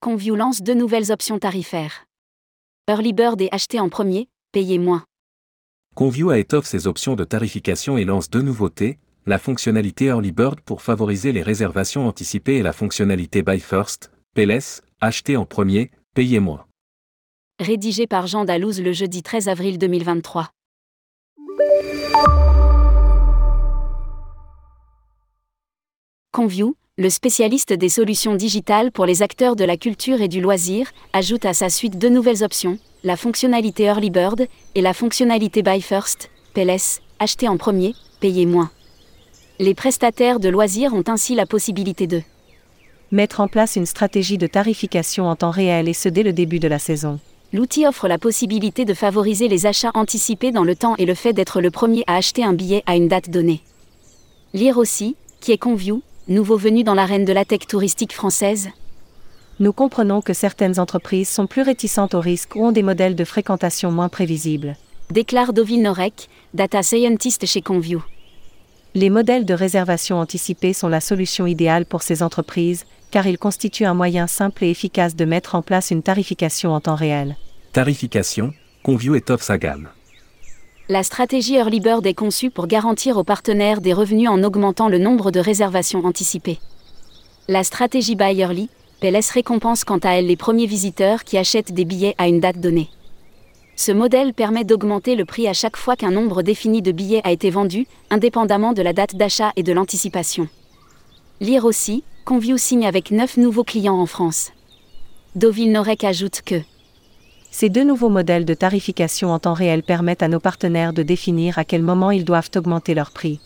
Conview lance deux nouvelles options tarifaires. Early Bird est acheté en premier, payez moins. Conview a étoffe ses options de tarification et lance deux nouveautés, la fonctionnalité Early Bird pour favoriser les réservations anticipées et la fonctionnalité Buy First, PLS, acheté en premier, payez moins. Rédigé par Jean Dalouse le jeudi 13 avril 2023. Conview, le spécialiste des solutions digitales pour les acteurs de la culture et du loisir, ajoute à sa suite deux nouvelles options, la fonctionnalité Early Bird et la fonctionnalité Buy First, PLS, acheter en premier, payer moins. Les prestataires de loisirs ont ainsi la possibilité de mettre en place une stratégie de tarification en temps réel et ce dès le début de la saison. L'outil offre la possibilité de favoriser les achats anticipés dans le temps et le fait d'être le premier à acheter un billet à une date donnée. Lire aussi, qui est Conview, nouveau venu dans l'arène de la tech touristique française Nous comprenons que certaines entreprises sont plus réticentes au risque ou ont des modèles de fréquentation moins prévisibles. Déclare Dovil Norek, data scientist chez Conview. Les modèles de réservation anticipée sont la solution idéale pour ces entreprises, car ils constituent un moyen simple et efficace de mettre en place une tarification en temps réel. Tarification, Conview étoffe sa gamme. La stratégie Early Bird est conçue pour garantir aux partenaires des revenus en augmentant le nombre de réservations anticipées. La stratégie Buy Early, PLS récompense quant à elle les premiers visiteurs qui achètent des billets à une date donnée. Ce modèle permet d'augmenter le prix à chaque fois qu'un nombre défini de billets a été vendu, indépendamment de la date d'achat et de l'anticipation. Lire aussi, Conview signe avec 9 nouveaux clients en France. Dovil Norek ajoute que ces deux nouveaux modèles de tarification en temps réel permettent à nos partenaires de définir à quel moment ils doivent augmenter leur prix.